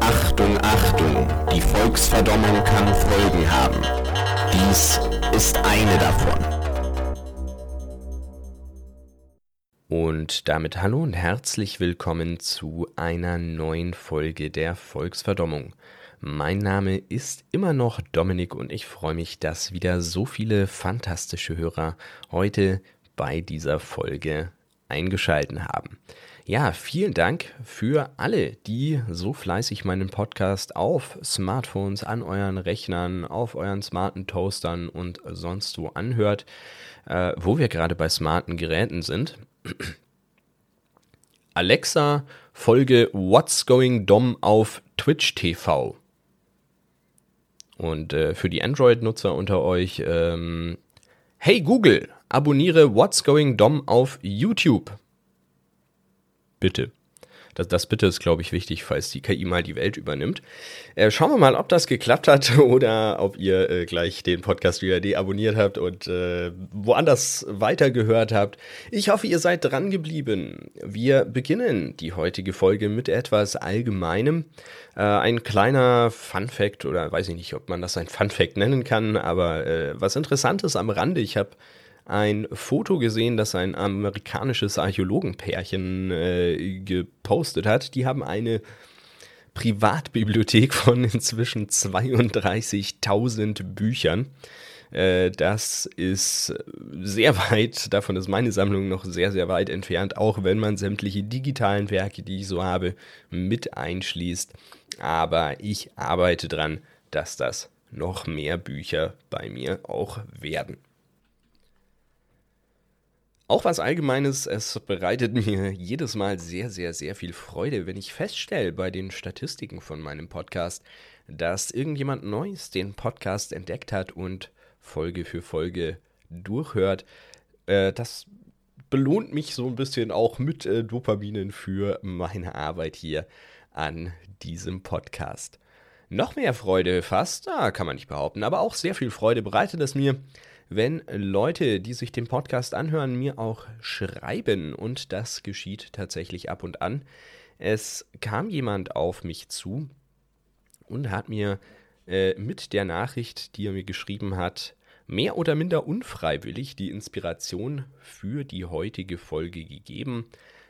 Achtung, Achtung, die Volksverdommung kann Folgen haben. Dies ist eine davon. Und damit hallo und herzlich willkommen zu einer neuen Folge der Volksverdommung. Mein Name ist immer noch Dominik und ich freue mich, dass wieder so viele fantastische Hörer heute bei dieser Folge eingeschalten haben. Ja, vielen Dank für alle, die so fleißig meinen Podcast auf Smartphones, an euren Rechnern, auf euren smarten Toastern und sonst wo anhört, äh, wo wir gerade bei smarten Geräten sind. Alexa, folge What's Going Dom auf Twitch TV. Und äh, für die Android-Nutzer unter euch, ähm, hey Google, abonniere What's Going Dom auf YouTube. Bitte. Das, das bitte ist, glaube ich, wichtig, falls die KI mal die Welt übernimmt. Äh, schauen wir mal, ob das geklappt hat oder ob ihr äh, gleich den Podcast wieder deabonniert habt und äh, woanders weitergehört habt. Ich hoffe, ihr seid dran geblieben. Wir beginnen die heutige Folge mit etwas Allgemeinem. Äh, ein kleiner Fun Fact oder weiß ich nicht, ob man das ein Fun Fact nennen kann, aber äh, was Interessantes am Rande. Ich habe ein Foto gesehen, das ein amerikanisches Archäologenpärchen äh, gepostet hat. Die haben eine Privatbibliothek von inzwischen 32.000 Büchern. Äh, das ist sehr weit, davon ist meine Sammlung noch sehr, sehr weit entfernt, auch wenn man sämtliche digitalen Werke, die ich so habe, mit einschließt. Aber ich arbeite dran, dass das noch mehr Bücher bei mir auch werden. Auch was Allgemeines, es bereitet mir jedes Mal sehr, sehr, sehr viel Freude, wenn ich feststelle bei den Statistiken von meinem Podcast, dass irgendjemand Neues den Podcast entdeckt hat und Folge für Folge durchhört. Äh, das belohnt mich so ein bisschen auch mit äh, Dopaminen für meine Arbeit hier an diesem Podcast. Noch mehr Freude fast, da kann man nicht behaupten, aber auch sehr viel Freude bereitet es mir, wenn Leute, die sich den Podcast anhören, mir auch schreiben. Und das geschieht tatsächlich ab und an. Es kam jemand auf mich zu und hat mir äh, mit der Nachricht, die er mir geschrieben hat, mehr oder minder unfreiwillig die Inspiration für die heutige Folge gegeben.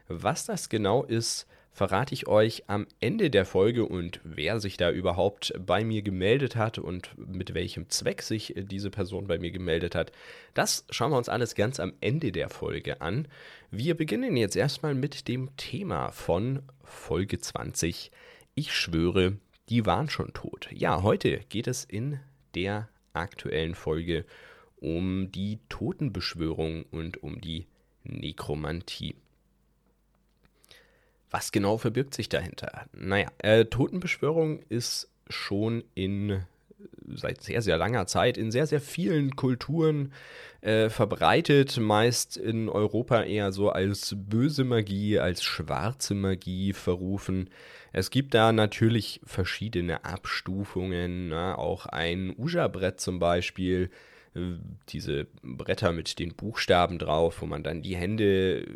Was das genau ist, verrate ich euch am Ende der Folge und wer sich da überhaupt bei mir gemeldet hat und mit welchem Zweck sich diese Person bei mir gemeldet hat. Das schauen wir uns alles ganz am Ende der Folge an. Wir beginnen jetzt erstmal mit dem Thema von Folge 20. Ich schwöre, die waren schon tot. Ja, heute geht es in der aktuellen Folge um die Totenbeschwörung und um die Nekromantie. Was genau verbirgt sich dahinter? Naja, äh, Totenbeschwörung ist schon in seit sehr, sehr langer Zeit in sehr, sehr vielen Kulturen äh, verbreitet, meist in Europa eher so als böse Magie, als schwarze Magie verrufen. Es gibt da natürlich verschiedene Abstufungen, na, ne? auch ein Uja-Brett zum Beispiel, diese Bretter mit den Buchstaben drauf, wo man dann die Hände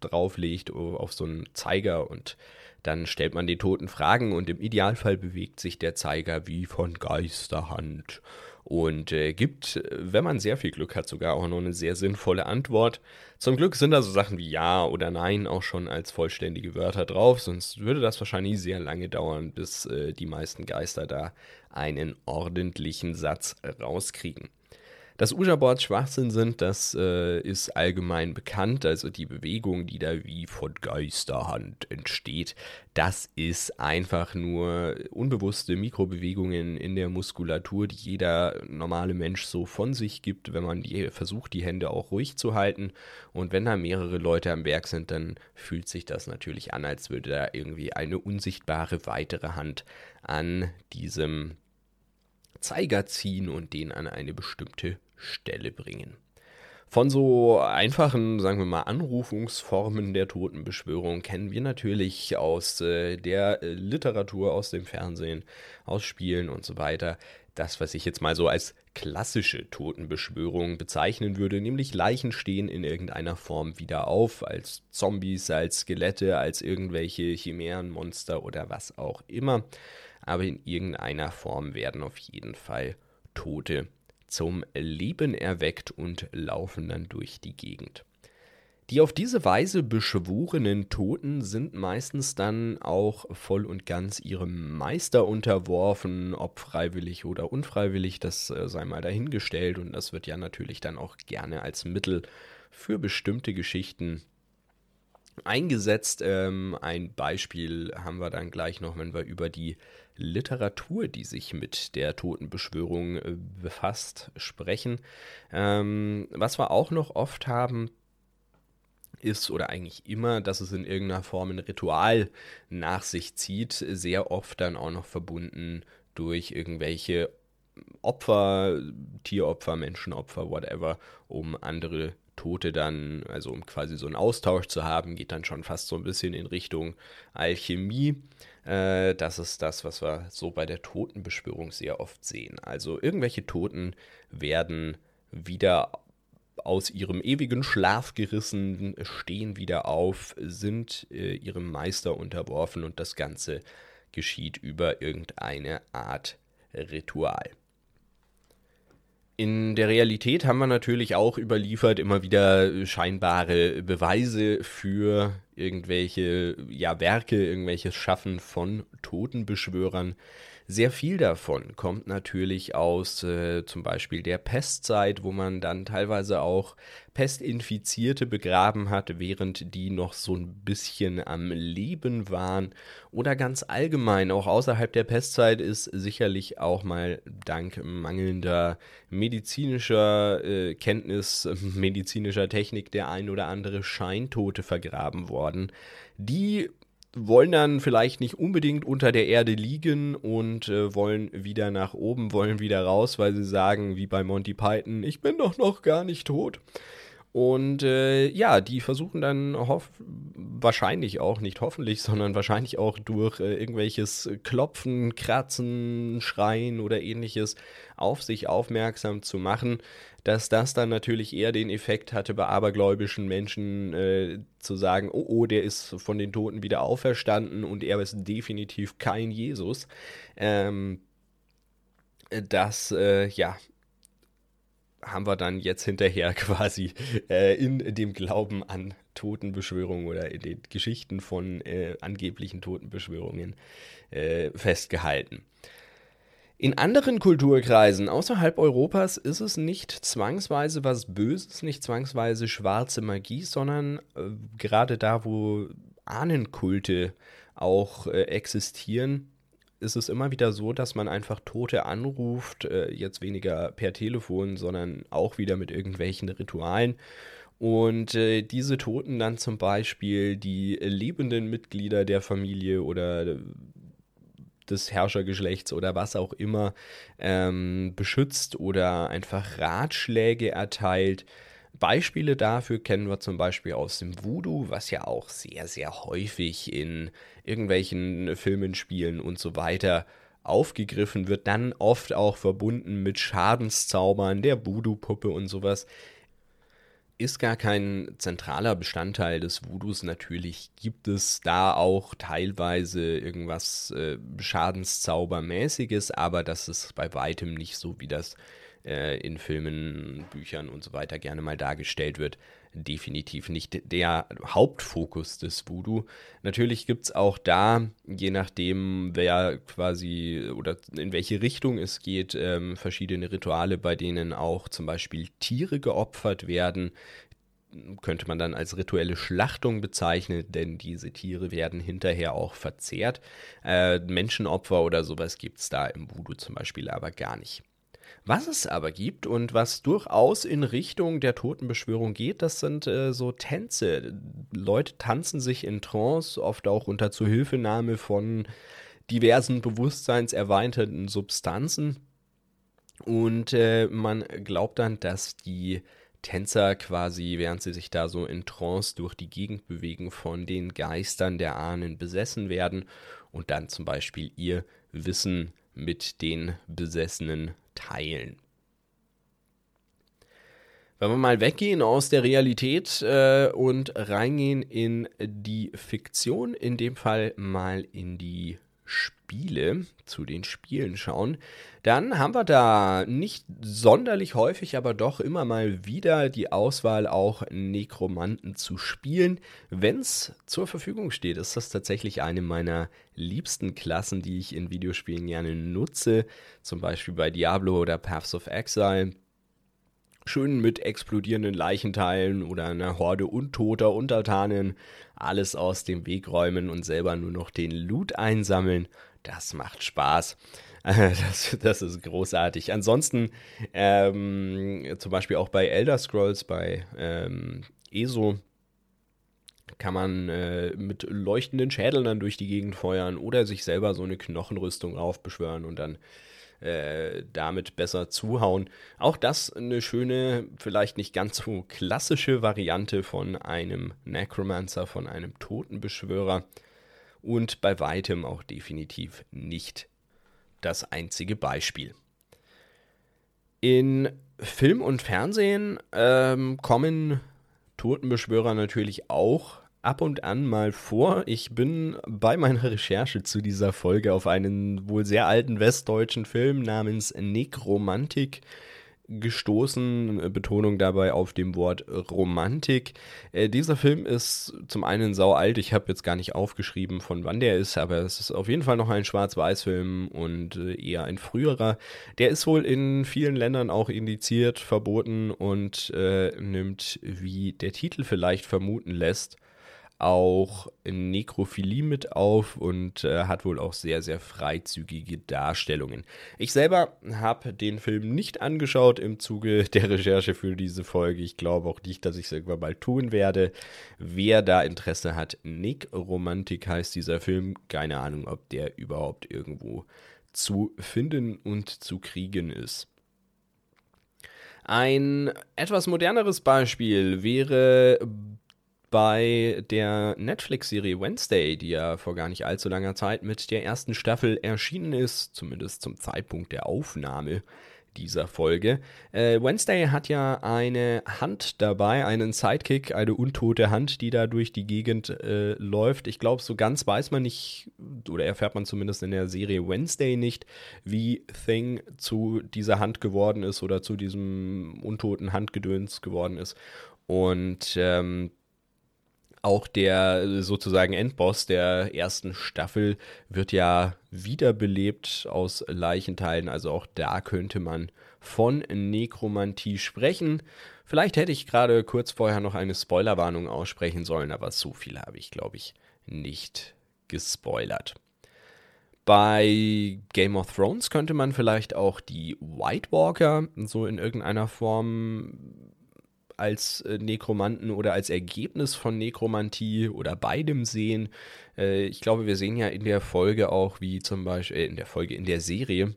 drauflegt auf so einen Zeiger und dann stellt man den Toten Fragen und im Idealfall bewegt sich der Zeiger wie von Geisterhand und äh, gibt, wenn man sehr viel Glück hat, sogar auch noch eine sehr sinnvolle Antwort. Zum Glück sind da so Sachen wie Ja oder Nein auch schon als vollständige Wörter drauf, sonst würde das wahrscheinlich sehr lange dauern, bis äh, die meisten Geister da einen ordentlichen Satz rauskriegen. Dass Uja-Boards Schwachsinn sind, das äh, ist allgemein bekannt. Also die Bewegung, die da wie von Geisterhand entsteht, das ist einfach nur unbewusste Mikrobewegungen in der Muskulatur, die jeder normale Mensch so von sich gibt, wenn man die, versucht, die Hände auch ruhig zu halten. Und wenn da mehrere Leute am Werk sind, dann fühlt sich das natürlich an, als würde da irgendwie eine unsichtbare weitere Hand an diesem Zeiger ziehen und den an eine bestimmte Stelle bringen. Von so einfachen, sagen wir mal, Anrufungsformen der Totenbeschwörung kennen wir natürlich aus äh, der äh, Literatur, aus dem Fernsehen, aus Spielen und so weiter. Das, was ich jetzt mal so als klassische Totenbeschwörung bezeichnen würde, nämlich Leichen stehen in irgendeiner Form wieder auf, als Zombies, als Skelette, als irgendwelche Chimären, Monster oder was auch immer. Aber in irgendeiner Form werden auf jeden Fall Tote zum Leben erweckt und laufen dann durch die Gegend. Die auf diese Weise beschworenen Toten sind meistens dann auch voll und ganz ihrem Meister unterworfen, ob freiwillig oder unfreiwillig, das äh, sei mal dahingestellt und das wird ja natürlich dann auch gerne als Mittel für bestimmte Geschichten eingesetzt. Ähm, ein Beispiel haben wir dann gleich noch, wenn wir über die Literatur, die sich mit der Totenbeschwörung äh, befasst, sprechen. Ähm, was wir auch noch oft haben, ist oder eigentlich immer, dass es in irgendeiner Form ein Ritual nach sich zieht, sehr oft dann auch noch verbunden durch irgendwelche Opfer, Tieropfer, Menschenopfer, whatever, um andere Tote dann, also um quasi so einen Austausch zu haben, geht dann schon fast so ein bisschen in Richtung Alchemie. Äh, das ist das, was wir so bei der Totenbeschwörung sehr oft sehen. Also irgendwelche Toten werden wieder aus ihrem ewigen Schlaf gerissen, stehen wieder auf, sind äh, ihrem Meister unterworfen und das Ganze geschieht über irgendeine Art Ritual. In der Realität haben wir natürlich auch überliefert immer wieder scheinbare Beweise für irgendwelche ja, Werke, irgendwelches Schaffen von Totenbeschwörern. Sehr viel davon kommt natürlich aus äh, zum Beispiel der Pestzeit, wo man dann teilweise auch Pestinfizierte begraben hat, während die noch so ein bisschen am Leben waren. Oder ganz allgemein, auch außerhalb der Pestzeit ist sicherlich auch mal dank mangelnder medizinischer äh, Kenntnis, medizinischer Technik der ein oder andere Scheintote vergraben worden, die wollen dann vielleicht nicht unbedingt unter der Erde liegen und äh, wollen wieder nach oben, wollen wieder raus, weil sie sagen, wie bei Monty Python, ich bin doch noch gar nicht tot. Und äh, ja, die versuchen dann wahrscheinlich auch, nicht hoffentlich, sondern wahrscheinlich auch durch äh, irgendwelches Klopfen, Kratzen, Schreien oder ähnliches auf sich aufmerksam zu machen, dass das dann natürlich eher den Effekt hatte, bei abergläubischen Menschen äh, zu sagen, oh, oh, der ist von den Toten wieder auferstanden und er ist definitiv kein Jesus. Ähm, das, äh, ja, haben wir dann jetzt hinterher quasi äh, in dem Glauben an Totenbeschwörungen oder in den Geschichten von äh, angeblichen Totenbeschwörungen äh, festgehalten. In anderen Kulturkreisen außerhalb Europas ist es nicht zwangsweise was Böses, nicht zwangsweise schwarze Magie, sondern äh, gerade da, wo Ahnenkulte auch äh, existieren, ist es immer wieder so, dass man einfach Tote anruft, äh, jetzt weniger per Telefon, sondern auch wieder mit irgendwelchen Ritualen. Und äh, diese Toten dann zum Beispiel die lebenden Mitglieder der Familie oder des Herrschergeschlechts oder was auch immer ähm, beschützt oder einfach Ratschläge erteilt. Beispiele dafür kennen wir zum Beispiel aus dem Voodoo, was ja auch sehr, sehr häufig in irgendwelchen Filmen, Spielen und so weiter aufgegriffen wird, dann oft auch verbunden mit Schadenszaubern, der Voodoo-Puppe und sowas ist gar kein zentraler Bestandteil des Voodoos. Natürlich gibt es da auch teilweise irgendwas äh, Schadenszaubermäßiges, aber das ist bei weitem nicht so, wie das äh, in Filmen, Büchern und so weiter gerne mal dargestellt wird definitiv nicht der Hauptfokus des Voodoo. Natürlich gibt es auch da, je nachdem, wer quasi oder in welche Richtung es geht, ähm, verschiedene Rituale, bei denen auch zum Beispiel Tiere geopfert werden. Könnte man dann als rituelle Schlachtung bezeichnen, denn diese Tiere werden hinterher auch verzehrt. Äh, Menschenopfer oder sowas gibt es da im Voodoo zum Beispiel aber gar nicht. Was es aber gibt und was durchaus in Richtung der Totenbeschwörung geht, das sind äh, so Tänze. Leute tanzen sich in Trance, oft auch unter Zuhilfenahme von diversen bewusstseinserweiterten Substanzen. Und äh, man glaubt dann, dass die Tänzer quasi, während sie sich da so in Trance durch die Gegend bewegen, von den Geistern der Ahnen besessen werden und dann zum Beispiel ihr Wissen mit den Besessenen teilen. Wenn wir mal weggehen aus der Realität äh, und reingehen in die Fiktion, in dem Fall mal in die Spiele, zu den Spielen schauen, dann haben wir da nicht sonderlich häufig, aber doch immer mal wieder die Auswahl, auch Nekromanten zu spielen. Wenn es zur Verfügung steht, ist das tatsächlich eine meiner liebsten Klassen, die ich in Videospielen gerne nutze, zum Beispiel bei Diablo oder Paths of Exile schön mit explodierenden Leichenteilen oder einer Horde untoter Untertanen alles aus dem Weg räumen und selber nur noch den Loot einsammeln. Das macht Spaß. Das, das ist großartig. Ansonsten ähm, zum Beispiel auch bei Elder Scrolls, bei ähm, ESO, kann man äh, mit leuchtenden Schädeln dann durch die Gegend feuern oder sich selber so eine Knochenrüstung aufbeschwören und dann äh, damit besser zuhauen. Auch das eine schöne, vielleicht nicht ganz so klassische Variante von einem Necromancer, von einem Totenbeschwörer und bei weitem auch definitiv nicht das einzige Beispiel. In Film und Fernsehen ähm, kommen Totenbeschwörer natürlich auch ab und an mal vor. Ich bin bei meiner Recherche zu dieser Folge auf einen wohl sehr alten westdeutschen Film namens Nekromantik gestoßen. Betonung dabei auf dem Wort Romantik. Äh, dieser Film ist zum einen sau alt. Ich habe jetzt gar nicht aufgeschrieben, von wann der ist, aber es ist auf jeden Fall noch ein Schwarz-Weiß-Film und äh, eher ein früherer. Der ist wohl in vielen Ländern auch indiziert, verboten und äh, nimmt, wie der Titel vielleicht vermuten lässt, auch Nekrophilie mit auf und äh, hat wohl auch sehr, sehr freizügige Darstellungen. Ich selber habe den Film nicht angeschaut im Zuge der Recherche für diese Folge. Ich glaube auch nicht, dass ich es irgendwann mal tun werde. Wer da Interesse hat, Nick Romantik heißt dieser Film. Keine Ahnung, ob der überhaupt irgendwo zu finden und zu kriegen ist. Ein etwas moderneres Beispiel wäre bei der Netflix-Serie Wednesday, die ja vor gar nicht allzu langer Zeit mit der ersten Staffel erschienen ist, zumindest zum Zeitpunkt der Aufnahme dieser Folge. Äh, Wednesday hat ja eine Hand dabei, einen Sidekick, eine untote Hand, die da durch die Gegend äh, läuft. Ich glaube, so ganz weiß man nicht, oder erfährt man zumindest in der Serie Wednesday nicht, wie Thing zu dieser Hand geworden ist oder zu diesem untoten Handgedöns geworden ist. Und ähm, auch der sozusagen Endboss der ersten Staffel wird ja wiederbelebt aus Leichenteilen. Also auch da könnte man von Nekromantie sprechen. Vielleicht hätte ich gerade kurz vorher noch eine Spoilerwarnung aussprechen sollen, aber so viel habe ich, glaube ich, nicht gespoilert. Bei Game of Thrones könnte man vielleicht auch die White Walker so in irgendeiner Form als äh, Nekromanten oder als Ergebnis von Nekromantie oder beidem sehen. Äh, ich glaube, wir sehen ja in der Folge auch, wie zum Beispiel, äh, in der Folge, in der Serie,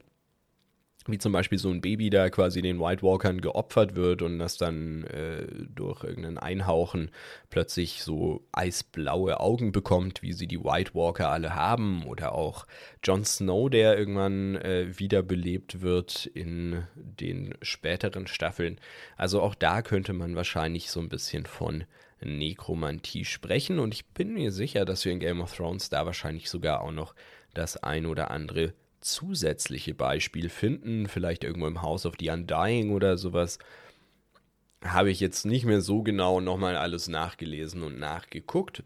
wie zum Beispiel so ein Baby da quasi den White Walkern geopfert wird und das dann äh, durch irgendein Einhauchen plötzlich so eisblaue Augen bekommt, wie sie die White Walker alle haben. Oder auch Jon Snow, der irgendwann äh, wiederbelebt wird in den späteren Staffeln. Also auch da könnte man wahrscheinlich so ein bisschen von Nekromantie sprechen. Und ich bin mir sicher, dass wir in Game of Thrones da wahrscheinlich sogar auch noch das ein oder andere zusätzliche Beispiel finden, vielleicht irgendwo im House of the Undying oder sowas, habe ich jetzt nicht mehr so genau nochmal alles nachgelesen und nachgeguckt.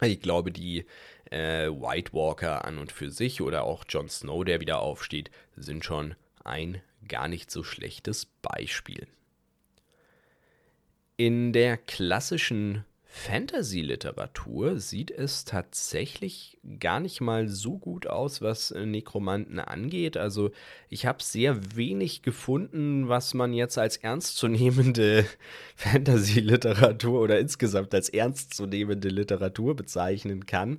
Ich glaube, die äh, White Walker an und für sich oder auch Jon Snow, der wieder aufsteht, sind schon ein gar nicht so schlechtes Beispiel. In der klassischen Fantasy-Literatur sieht es tatsächlich gar nicht mal so gut aus, was äh, Nekromanten angeht. Also ich habe sehr wenig gefunden, was man jetzt als ernstzunehmende Fantasy-Literatur oder insgesamt als ernstzunehmende Literatur bezeichnen kann,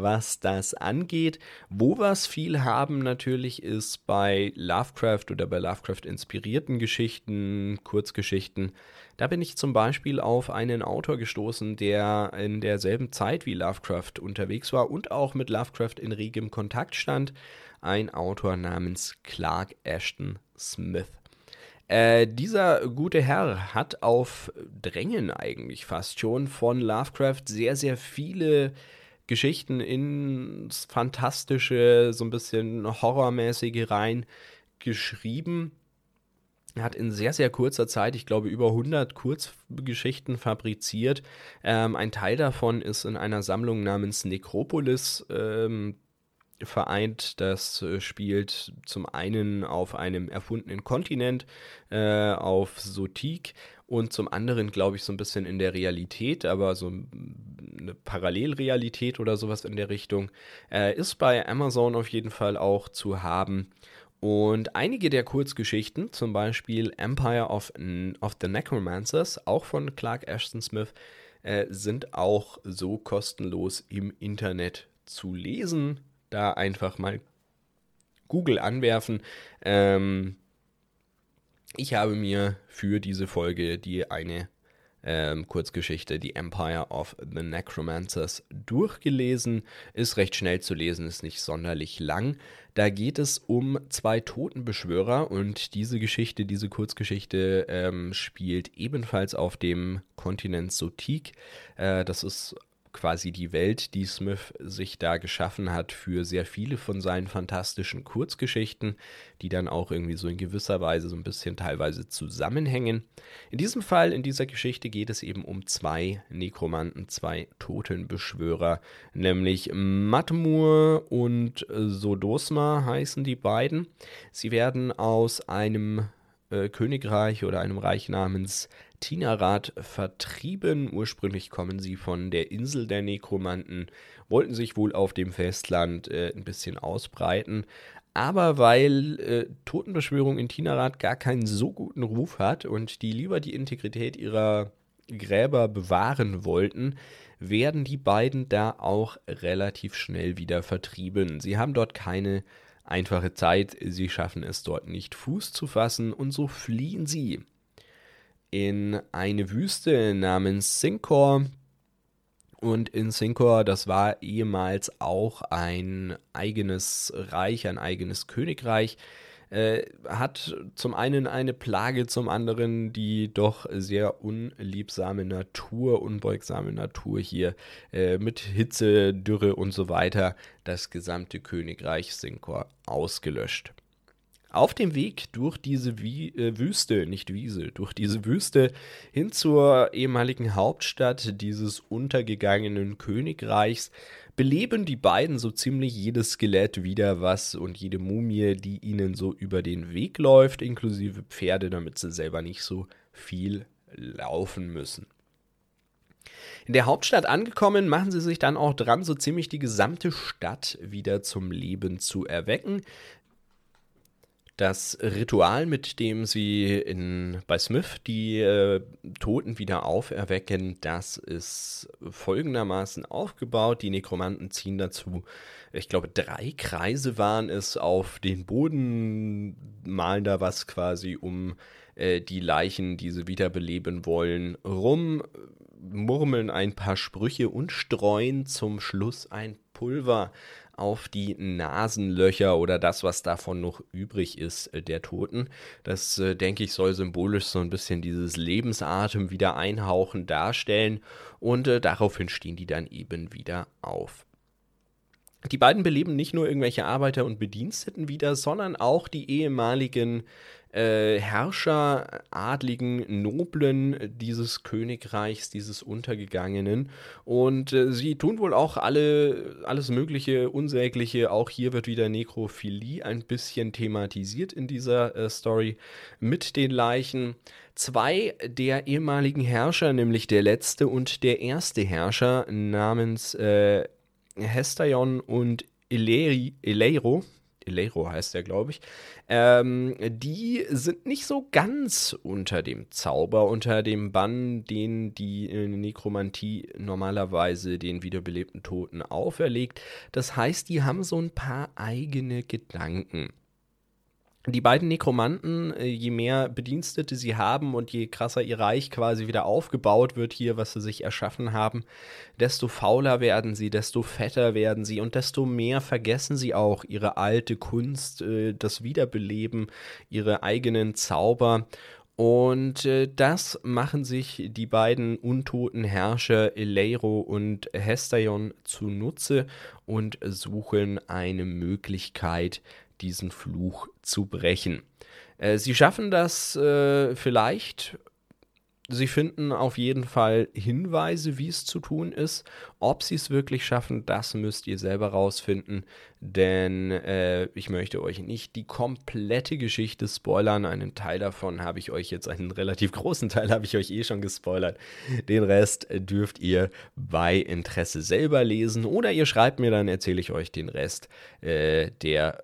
was das angeht. Wo wir es viel haben natürlich ist bei Lovecraft oder bei Lovecraft inspirierten Geschichten, Kurzgeschichten. Da bin ich zum Beispiel auf einen Autor gestoßen, der in derselben Zeit wie Lovecraft unterwegs war und auch mit Lovecraft in regem Kontakt stand. Ein Autor namens Clark Ashton Smith. Äh, dieser gute Herr hat auf Drängen eigentlich fast schon von Lovecraft sehr, sehr viele Geschichten ins Fantastische, so ein bisschen Horrormäßige rein geschrieben. Er hat in sehr, sehr kurzer Zeit, ich glaube, über 100 Kurzgeschichten fabriziert. Ähm, ein Teil davon ist in einer Sammlung namens Necropolis ähm, vereint. Das äh, spielt zum einen auf einem erfundenen Kontinent, äh, auf Sotik und zum anderen, glaube ich, so ein bisschen in der Realität, aber so eine Parallelrealität oder sowas in der Richtung. Äh, ist bei Amazon auf jeden Fall auch zu haben. Und einige der Kurzgeschichten, zum Beispiel Empire of, of the Necromancers, auch von Clark Ashton Smith, äh, sind auch so kostenlos im Internet zu lesen da einfach mal Google anwerfen. Ähm, ich habe mir für diese Folge die eine ähm, Kurzgeschichte, die Empire of the Necromancers, durchgelesen. Ist recht schnell zu lesen, ist nicht sonderlich lang. Da geht es um zwei Totenbeschwörer und diese Geschichte, diese Kurzgeschichte ähm, spielt ebenfalls auf dem Kontinent Sotik. Äh, das ist quasi die Welt, die Smith sich da geschaffen hat für sehr viele von seinen fantastischen Kurzgeschichten, die dann auch irgendwie so in gewisser Weise so ein bisschen teilweise zusammenhängen. In diesem Fall, in dieser Geschichte geht es eben um zwei Nekromanten, zwei Totenbeschwörer, nämlich Matmur und Sodosma heißen die beiden. Sie werden aus einem äh, Königreich oder einem Reich namens Tinarat vertrieben. Ursprünglich kommen sie von der Insel der Nekromanten, wollten sich wohl auf dem Festland äh, ein bisschen ausbreiten. Aber weil äh, Totenbeschwörung in Tinarat gar keinen so guten Ruf hat und die lieber die Integrität ihrer Gräber bewahren wollten, werden die beiden da auch relativ schnell wieder vertrieben. Sie haben dort keine einfache Zeit, sie schaffen es dort nicht Fuß zu fassen und so fliehen sie in eine Wüste namens Sinkor. Und in Sinkor, das war ehemals auch ein eigenes Reich, ein eigenes Königreich, äh, hat zum einen eine Plage, zum anderen die doch sehr unliebsame Natur, unbeugsame Natur hier äh, mit Hitze, Dürre und so weiter das gesamte Königreich Sinkor ausgelöscht. Auf dem Weg durch diese Wie äh, Wüste, nicht Wiese, durch diese Wüste hin zur ehemaligen Hauptstadt dieses untergegangenen Königreichs beleben die beiden so ziemlich jedes Skelett wieder was und jede Mumie, die ihnen so über den Weg läuft, inklusive Pferde, damit sie selber nicht so viel laufen müssen. In der Hauptstadt angekommen, machen sie sich dann auch dran, so ziemlich die gesamte Stadt wieder zum Leben zu erwecken. Das Ritual, mit dem sie in, bei Smith die äh, Toten wieder auferwecken, das ist folgendermaßen aufgebaut. Die Nekromanten ziehen dazu, ich glaube, drei Kreise waren es auf den Boden, malen da was quasi um äh, die Leichen, die sie wiederbeleben wollen, rum, murmeln ein paar Sprüche und streuen zum Schluss ein Pulver auf die Nasenlöcher oder das, was davon noch übrig ist, äh, der Toten. Das, äh, denke ich, soll symbolisch so ein bisschen dieses Lebensatem wieder einhauchen darstellen und äh, daraufhin stehen die dann eben wieder auf. Die beiden beleben nicht nur irgendwelche Arbeiter und Bediensteten wieder, sondern auch die ehemaligen äh, Herrscher, Adligen, Noblen dieses Königreichs, dieses Untergegangenen. Und äh, sie tun wohl auch alle, alles Mögliche, Unsägliche. Auch hier wird wieder Nekrophilie ein bisschen thematisiert in dieser äh, Story mit den Leichen. Zwei der ehemaligen Herrscher, nämlich der letzte und der erste Herrscher namens äh, Hestaion und Eleiro, Eleiro heißt der, glaube ich, ähm, die sind nicht so ganz unter dem Zauber, unter dem Bann, den die äh, Nekromantie normalerweise den wiederbelebten Toten auferlegt. Das heißt, die haben so ein paar eigene Gedanken. Die beiden Nekromanten, äh, je mehr Bedienstete sie haben und je krasser ihr Reich quasi wieder aufgebaut wird hier, was sie sich erschaffen haben, desto fauler werden sie, desto fetter werden sie und desto mehr vergessen sie auch ihre alte Kunst, äh, das Wiederbeleben, ihre eigenen Zauber. Und äh, das machen sich die beiden untoten Herrscher Eleiro und Hestaion zunutze und suchen eine Möglichkeit, diesen Fluch zu brechen. Äh, sie schaffen das äh, vielleicht. Sie finden auf jeden Fall Hinweise, wie es zu tun ist. Ob sie es wirklich schaffen, das müsst ihr selber rausfinden. Denn äh, ich möchte euch nicht die komplette Geschichte spoilern. Einen Teil davon habe ich euch jetzt, einen relativ großen Teil habe ich euch eh schon gespoilert. Den Rest dürft ihr bei Interesse selber lesen. Oder ihr schreibt mir, dann erzähle ich euch den Rest äh, der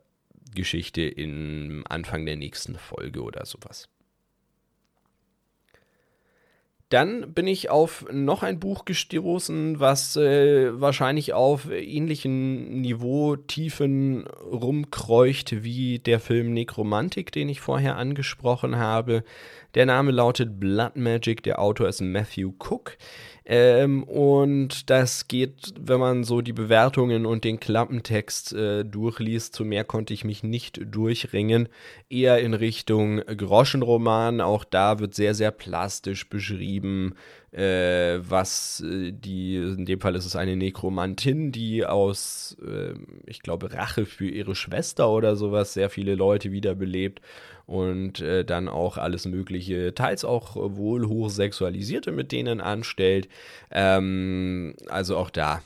Geschichte im Anfang der nächsten Folge oder sowas. Dann bin ich auf noch ein Buch gestoßen, was äh, wahrscheinlich auf ähnlichen Niveautiefen rumkreucht wie der Film Necromantic, den ich vorher angesprochen habe. Der Name lautet Blood Magic, der Autor ist Matthew Cook. Ähm, und das geht, wenn man so die Bewertungen und den Klappentext äh, durchliest, zu mehr konnte ich mich nicht durchringen. Eher in Richtung Groschenroman. Auch da wird sehr, sehr plastisch beschrieben, äh, was äh, die, in dem Fall ist es eine Nekromantin, die aus, äh, ich glaube, Rache für ihre Schwester oder sowas sehr viele Leute wiederbelebt und äh, dann auch alles Mögliche, teils auch wohl hochsexualisierte mit denen anstellt. Ähm, also auch da.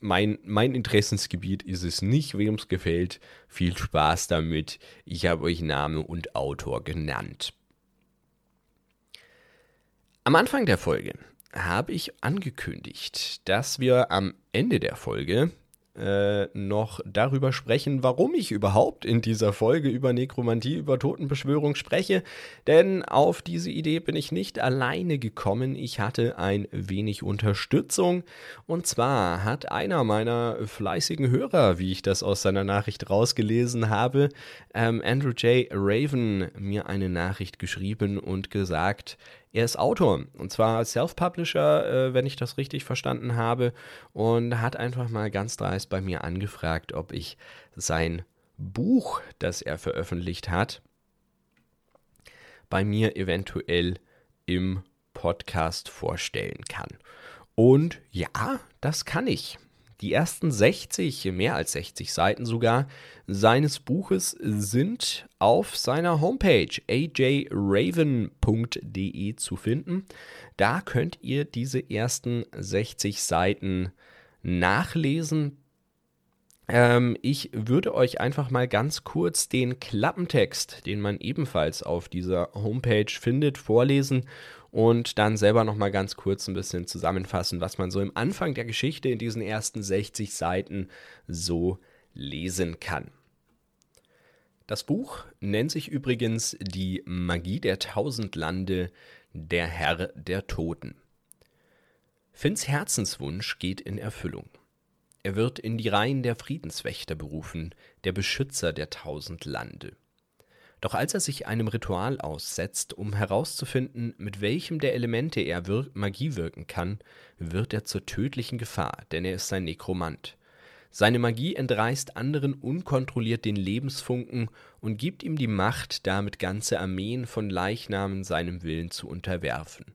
Mein, mein Interessensgebiet ist es nicht, wem es gefällt. Viel Spaß damit. Ich habe euch Name und Autor genannt. Am Anfang der Folge habe ich angekündigt, dass wir am Ende der Folge äh, noch darüber sprechen, warum ich überhaupt in dieser Folge über Nekromantie, über Totenbeschwörung spreche. Denn auf diese Idee bin ich nicht alleine gekommen. Ich hatte ein wenig Unterstützung. Und zwar hat einer meiner fleißigen Hörer, wie ich das aus seiner Nachricht rausgelesen habe, ähm, Andrew J. Raven, mir eine Nachricht geschrieben und gesagt, er ist Autor und zwar Self-Publisher, äh, wenn ich das richtig verstanden habe, und hat einfach mal ganz dreist bei mir angefragt, ob ich sein Buch, das er veröffentlicht hat, bei mir eventuell im Podcast vorstellen kann. Und ja, das kann ich die ersten 60, mehr als 60 Seiten sogar, seines Buches sind auf seiner Homepage ajraven.de zu finden. Da könnt ihr diese ersten 60 Seiten nachlesen. Ähm, ich würde euch einfach mal ganz kurz den Klappentext, den man ebenfalls auf dieser Homepage findet, vorlesen und dann selber nochmal ganz kurz ein bisschen zusammenfassen, was man so im Anfang der Geschichte in diesen ersten 60 Seiten so lesen kann. Das Buch nennt sich übrigens Die Magie der Tausendlande, der Herr der Toten. Finns Herzenswunsch geht in Erfüllung. Er wird in die Reihen der Friedenswächter berufen, der Beschützer der tausend Lande. Doch als er sich einem Ritual aussetzt, um herauszufinden, mit welchem der Elemente er wir Magie wirken kann, wird er zur tödlichen Gefahr, denn er ist ein Nekromant. Seine Magie entreißt anderen unkontrolliert den Lebensfunken und gibt ihm die Macht, damit ganze Armeen von Leichnamen seinem Willen zu unterwerfen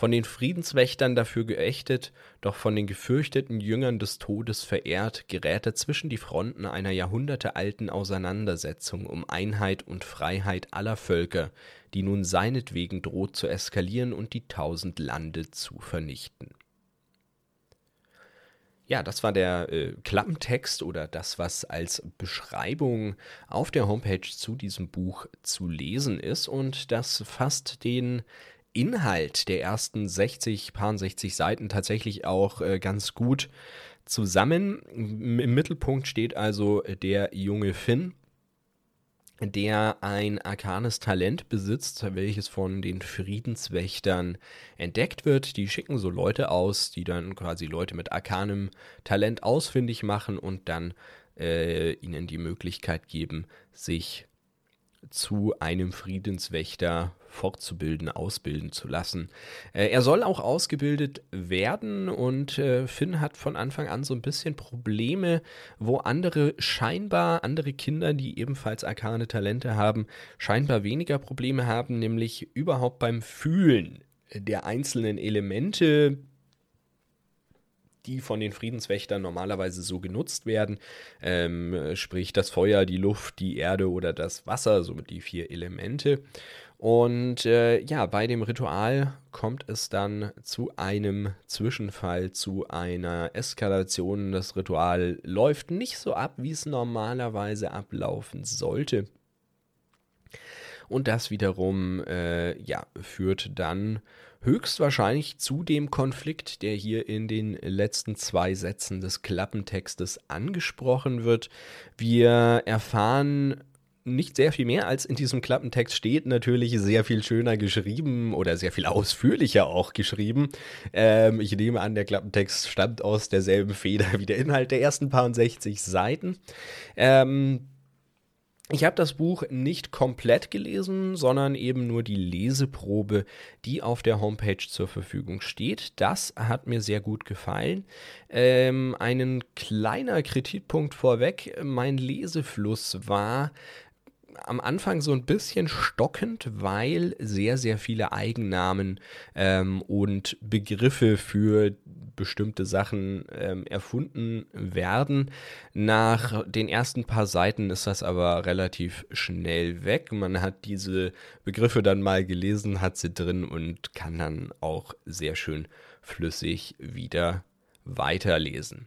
von den Friedenswächtern dafür geächtet, doch von den gefürchteten Jüngern des Todes verehrt, gerät er zwischen die Fronten einer jahrhundertealten Auseinandersetzung um Einheit und Freiheit aller Völker, die nun seinetwegen droht zu eskalieren und die tausend Lande zu vernichten. Ja, das war der äh, Klappentext oder das, was als Beschreibung auf der Homepage zu diesem Buch zu lesen ist. Und das fasst den Inhalt der ersten 60, paar 60 Seiten tatsächlich auch äh, ganz gut zusammen. Im Mittelpunkt steht also der junge Finn, der ein arkanes Talent besitzt, welches von den Friedenswächtern entdeckt wird. Die schicken so Leute aus, die dann quasi Leute mit arkanem Talent ausfindig machen und dann äh, ihnen die Möglichkeit geben, sich zu einem Friedenswächter fortzubilden, ausbilden zu lassen. Äh, er soll auch ausgebildet werden und äh, Finn hat von Anfang an so ein bisschen Probleme, wo andere scheinbar, andere Kinder, die ebenfalls arkane Talente haben, scheinbar weniger Probleme haben, nämlich überhaupt beim Fühlen der einzelnen Elemente, die von den Friedenswächtern normalerweise so genutzt werden, ähm, sprich das Feuer, die Luft, die Erde oder das Wasser, somit die vier Elemente. Und äh, ja, bei dem Ritual kommt es dann zu einem Zwischenfall, zu einer Eskalation. Das Ritual läuft nicht so ab, wie es normalerweise ablaufen sollte. Und das wiederum äh, ja, führt dann höchstwahrscheinlich zu dem Konflikt, der hier in den letzten zwei Sätzen des Klappentextes angesprochen wird. Wir erfahren nicht sehr viel mehr als in diesem Klappentext steht, natürlich sehr viel schöner geschrieben oder sehr viel ausführlicher auch geschrieben. Ähm, ich nehme an, der Klappentext stammt aus derselben Feder wie der Inhalt der ersten paar 60 Seiten. Ähm, ich habe das Buch nicht komplett gelesen, sondern eben nur die Leseprobe, die auf der Homepage zur Verfügung steht. Das hat mir sehr gut gefallen. Ähm, ein kleiner Kritikpunkt vorweg, mein Lesefluss war am Anfang so ein bisschen stockend, weil sehr, sehr viele Eigennamen ähm, und Begriffe für bestimmte Sachen ähm, erfunden werden. Nach den ersten paar Seiten ist das aber relativ schnell weg. Man hat diese Begriffe dann mal gelesen, hat sie drin und kann dann auch sehr schön flüssig wieder weiterlesen.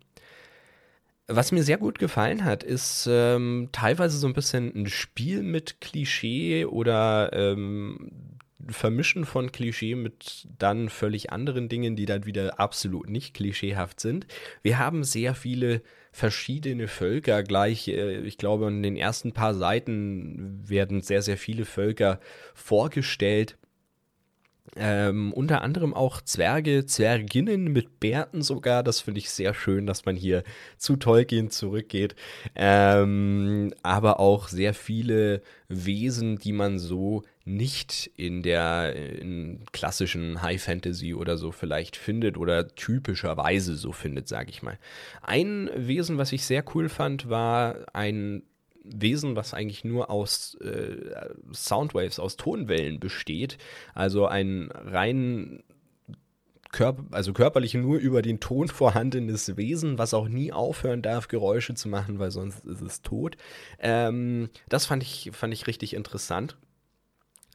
Was mir sehr gut gefallen hat, ist ähm, teilweise so ein bisschen ein Spiel mit Klischee oder ähm, Vermischen von Klischee mit dann völlig anderen Dingen, die dann wieder absolut nicht klischeehaft sind. Wir haben sehr viele verschiedene Völker gleich. Äh, ich glaube, in den ersten paar Seiten werden sehr, sehr viele Völker vorgestellt ähm, unter anderem auch Zwerge, Zwerginnen mit Bärten sogar. Das finde ich sehr schön, dass man hier zu Tolkien zurückgeht. Ähm, aber auch sehr viele Wesen, die man so nicht in der in klassischen High Fantasy oder so vielleicht findet oder typischerweise so findet, sage ich mal. Ein Wesen, was ich sehr cool fand, war ein Wesen, was eigentlich nur aus äh, Soundwaves, aus Tonwellen besteht. Also ein rein Körper, also körperlich nur über den Ton vorhandenes Wesen, was auch nie aufhören darf, Geräusche zu machen, weil sonst ist es tot. Ähm, das fand ich, fand ich richtig interessant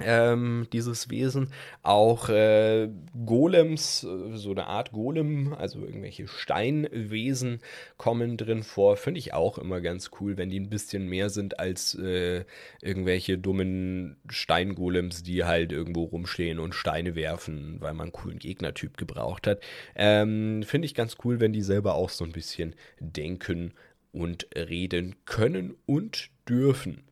ähm, dieses Wesen. Auch äh, Golems, äh, so eine Art Golem, also irgendwelche Steinwesen kommen drin vor. Finde ich auch immer ganz cool, wenn die ein bisschen mehr sind als äh, irgendwelche dummen Steingolems, die halt irgendwo rumstehen und Steine werfen, weil man einen coolen Gegnertyp gebraucht hat. Ähm, Finde ich ganz cool, wenn die selber auch so ein bisschen denken und reden können und dürfen.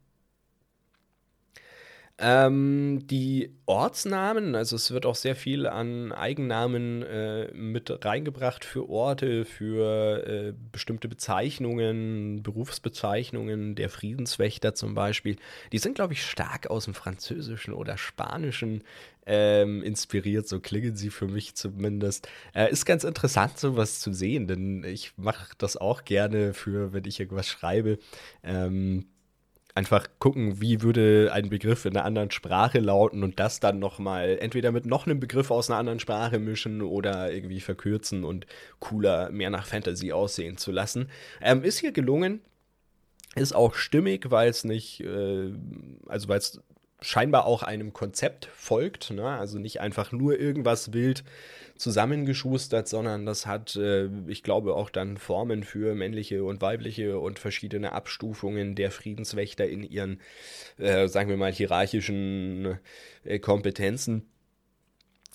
Ähm, die Ortsnamen, also es wird auch sehr viel an Eigennamen äh, mit reingebracht für Orte, für äh, bestimmte Bezeichnungen, Berufsbezeichnungen der Friedenswächter zum Beispiel. Die sind, glaube ich, stark aus dem Französischen oder Spanischen ähm, inspiriert, so klingen sie für mich zumindest. Äh, ist ganz interessant, sowas zu sehen, denn ich mache das auch gerne für, wenn ich irgendwas schreibe. Ähm, einfach gucken, wie würde ein Begriff in einer anderen Sprache lauten und das dann nochmal entweder mit noch einem Begriff aus einer anderen Sprache mischen oder irgendwie verkürzen und cooler, mehr nach Fantasy aussehen zu lassen. Ähm, ist hier gelungen. Ist auch stimmig, weil es nicht, äh, also weil es scheinbar auch einem Konzept folgt, ne? also nicht einfach nur irgendwas wild zusammengeschustert, sondern das hat, äh, ich glaube, auch dann Formen für männliche und weibliche und verschiedene Abstufungen der Friedenswächter in ihren, äh, sagen wir mal, hierarchischen äh, Kompetenzen.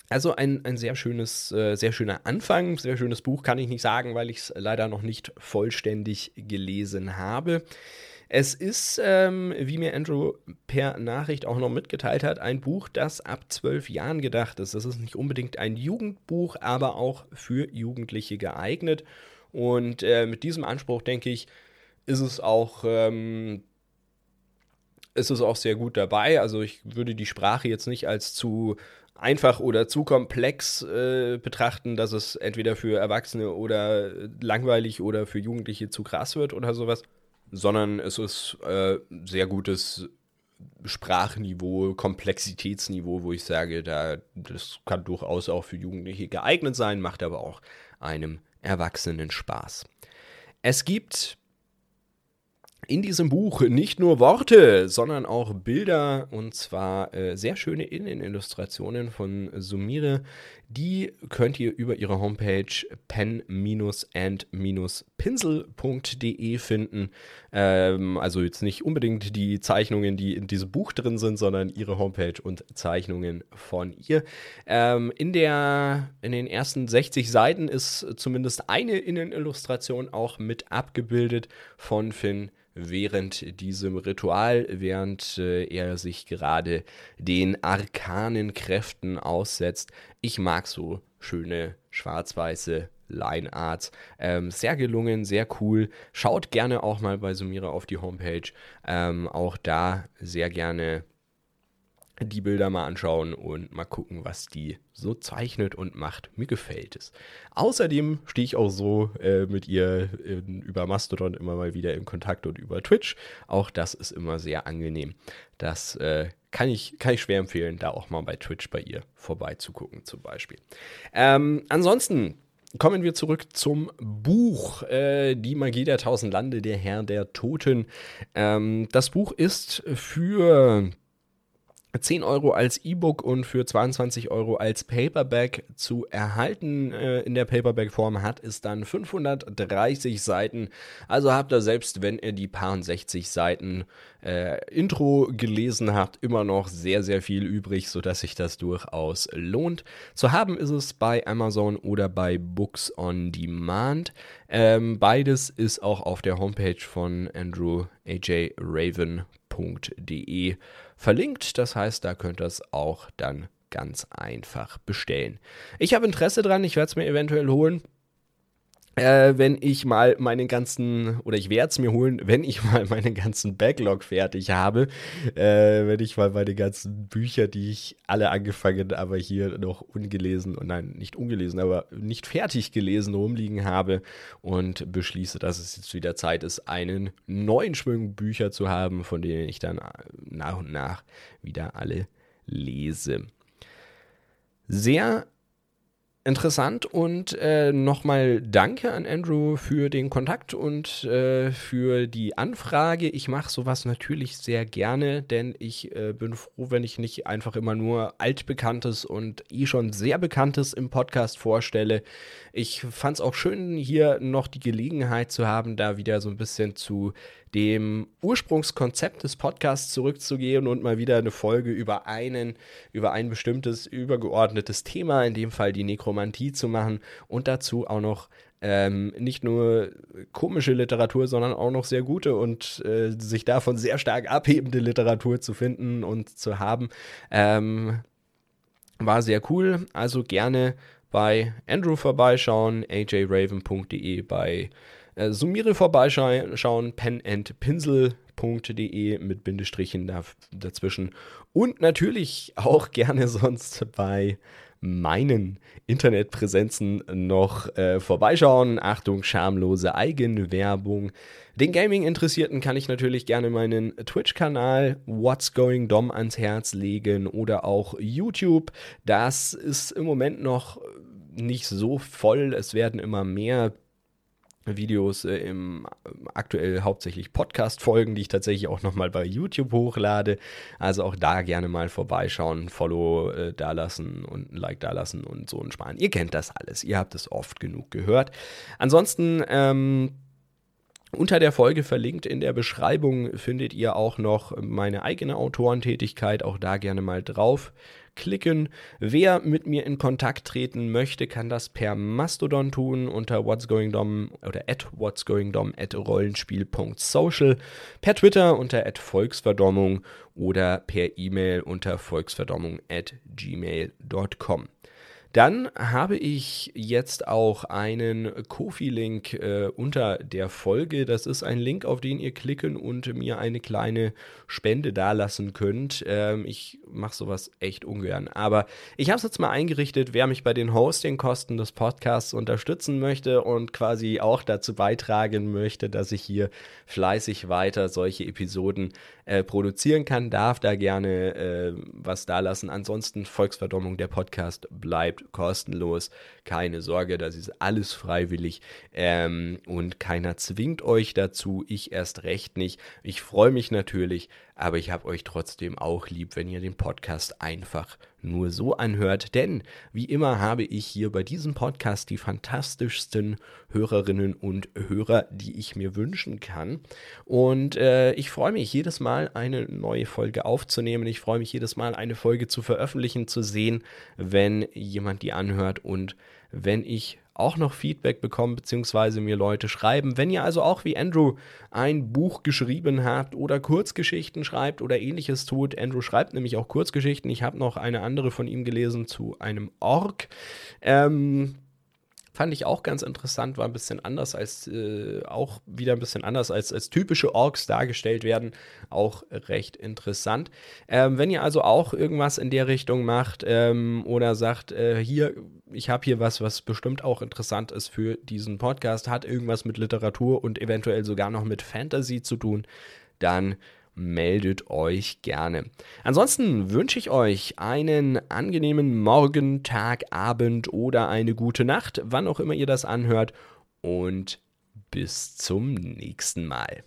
Also ein, ein sehr schönes, äh, sehr schöner Anfang, sehr schönes Buch, kann ich nicht sagen, weil ich es leider noch nicht vollständig gelesen habe. Es ist, ähm, wie mir Andrew per Nachricht auch noch mitgeteilt hat, ein Buch, das ab zwölf Jahren gedacht ist. Das ist nicht unbedingt ein Jugendbuch, aber auch für Jugendliche geeignet. Und äh, mit diesem Anspruch, denke ich, ist es auch. Ähm, ist es auch sehr gut dabei. Also ich würde die Sprache jetzt nicht als zu einfach oder zu komplex äh, betrachten, dass es entweder für Erwachsene oder langweilig oder für Jugendliche zu krass wird oder sowas sondern es ist äh, sehr gutes Sprachniveau, Komplexitätsniveau, wo ich sage, da, das kann durchaus auch für Jugendliche geeignet sein, macht aber auch einem Erwachsenen Spaß. Es gibt in diesem Buch nicht nur Worte, sondern auch Bilder und zwar äh, sehr schöne Innenillustrationen von Sumire. Die könnt ihr über ihre Homepage pen-and-pinsel.de finden. Ähm, also jetzt nicht unbedingt die Zeichnungen, die in diesem Buch drin sind, sondern ihre Homepage und Zeichnungen von ihr. Ähm, in, der, in den ersten 60 Seiten ist zumindest eine Innenillustration auch mit abgebildet von Finn während diesem Ritual, während äh, er sich gerade den arkanen Kräften aussetzt. Ich mag so schöne schwarz-weiße Line Arts. Ähm, sehr gelungen, sehr cool. Schaut gerne auch mal bei Sumira auf die Homepage. Ähm, auch da sehr gerne die Bilder mal anschauen und mal gucken, was die so zeichnet und macht. Mir gefällt es. Außerdem stehe ich auch so äh, mit ihr in, über Mastodon immer mal wieder in Kontakt und über Twitch. Auch das ist immer sehr angenehm. Das äh, kann, ich, kann ich schwer empfehlen, da auch mal bei Twitch bei ihr vorbeizugucken zum Beispiel. Ähm, ansonsten Kommen wir zurück zum Buch äh, Die Magie der Tausend Lande, der Herr der Toten. Ähm, das Buch ist für 10 Euro als E-Book und für 22 Euro als Paperback zu erhalten. Äh, in der Paperback-Form hat es dann 530 Seiten. Also habt ihr selbst, wenn ihr die paar 60 Seiten äh, Intro gelesen habt, immer noch sehr, sehr viel übrig, sodass sich das durchaus lohnt. Zu haben ist es bei Amazon oder bei Books on Demand. Ähm, beides ist auch auf der Homepage von Andrew AJ Raven www.amazon.de verlinkt. Das heißt, da könnt ihr es auch dann ganz einfach bestellen. Ich habe Interesse dran, ich werde es mir eventuell holen äh, wenn ich mal meinen ganzen, oder ich werde es mir holen, wenn ich mal meinen ganzen Backlog fertig habe, äh, wenn ich mal meine ganzen Bücher, die ich alle angefangen, aber hier noch ungelesen, und nein, nicht ungelesen, aber nicht fertig gelesen rumliegen habe und beschließe, dass es jetzt wieder Zeit ist, einen neuen Schwung Bücher zu haben, von denen ich dann nach und nach wieder alle lese. Sehr interessant und äh, nochmal danke an Andrew für den Kontakt und äh, für die Anfrage. Ich mache sowas natürlich sehr gerne, denn ich äh, bin froh, wenn ich nicht einfach immer nur altbekanntes und eh schon sehr bekanntes im Podcast vorstelle. Ich fand es auch schön, hier noch die Gelegenheit zu haben, da wieder so ein bisschen zu dem Ursprungskonzept des Podcasts zurückzugehen und mal wieder eine Folge über einen, über ein bestimmtes übergeordnetes Thema, in dem Fall die Nekromantie zu machen und dazu auch noch ähm, nicht nur komische Literatur, sondern auch noch sehr gute und äh, sich davon sehr stark abhebende Literatur zu finden und zu haben. Ähm, war sehr cool. Also gerne bei Andrew vorbeischauen, ajraven.de bei äh, Summiere vorbeischauen, penandpinsel.de mit Bindestrichen da, dazwischen. Und natürlich auch gerne sonst bei meinen Internetpräsenzen noch äh, vorbeischauen. Achtung, schamlose Eigenwerbung. Den Gaming-Interessierten kann ich natürlich gerne meinen Twitch-Kanal What's Going Dom ans Herz legen oder auch YouTube. Das ist im Moment noch nicht so voll. Es werden immer mehr Videos äh, im aktuell hauptsächlich Podcast-Folgen, die ich tatsächlich auch nochmal bei YouTube hochlade. Also auch da gerne mal vorbeischauen, Follow äh, dalassen und ein Like dalassen und so ein Sparen. Ihr kennt das alles, ihr habt es oft genug gehört. Ansonsten, ähm, unter der Folge verlinkt in der Beschreibung findet ihr auch noch meine eigene Autorentätigkeit, auch da gerne mal drauf klicken. Wer mit mir in Kontakt treten möchte, kann das per Mastodon tun unter What's Going Dom oder at What's Going Dom at rollenspiel.social, per Twitter unter at Volksverdommung oder per E-Mail unter volksverdommung at gmail.com. Dann habe ich jetzt auch einen Kofi-Link äh, unter der Folge. Das ist ein Link, auf den ihr klicken und mir eine kleine Spende dalassen könnt. Ähm, ich mache sowas echt ungern. Aber ich habe es jetzt mal eingerichtet, wer mich bei den Hostingkosten des Podcasts unterstützen möchte und quasi auch dazu beitragen möchte, dass ich hier fleißig weiter solche Episoden äh, produzieren kann, darf da gerne äh, was dalassen. Ansonsten Volksverdommung, der Podcast bleibt kostenlos. Keine Sorge, das ist alles freiwillig ähm, und keiner zwingt euch dazu. Ich erst recht nicht. Ich freue mich natürlich, aber ich habe euch trotzdem auch lieb, wenn ihr den Podcast einfach nur so anhört, denn wie immer habe ich hier bei diesem Podcast die fantastischsten Hörerinnen und Hörer, die ich mir wünschen kann. Und äh, ich freue mich jedes Mal eine neue Folge aufzunehmen. Ich freue mich jedes Mal eine Folge zu veröffentlichen, zu sehen, wenn jemand die anhört und wenn ich auch noch Feedback bekommen, beziehungsweise mir Leute schreiben. Wenn ihr also auch wie Andrew ein Buch geschrieben habt oder Kurzgeschichten schreibt oder ähnliches tut, Andrew schreibt nämlich auch Kurzgeschichten. Ich habe noch eine andere von ihm gelesen zu einem Ork. Ähm, Fand ich auch ganz interessant, war ein bisschen anders als, äh, auch wieder ein bisschen anders als, als typische Orks dargestellt werden. Auch recht interessant. Ähm, wenn ihr also auch irgendwas in der Richtung macht ähm, oder sagt, äh, hier, ich habe hier was, was bestimmt auch interessant ist für diesen Podcast, hat irgendwas mit Literatur und eventuell sogar noch mit Fantasy zu tun, dann meldet euch gerne. Ansonsten wünsche ich euch einen angenehmen Morgen, Tag, Abend oder eine gute Nacht, wann auch immer ihr das anhört und bis zum nächsten Mal.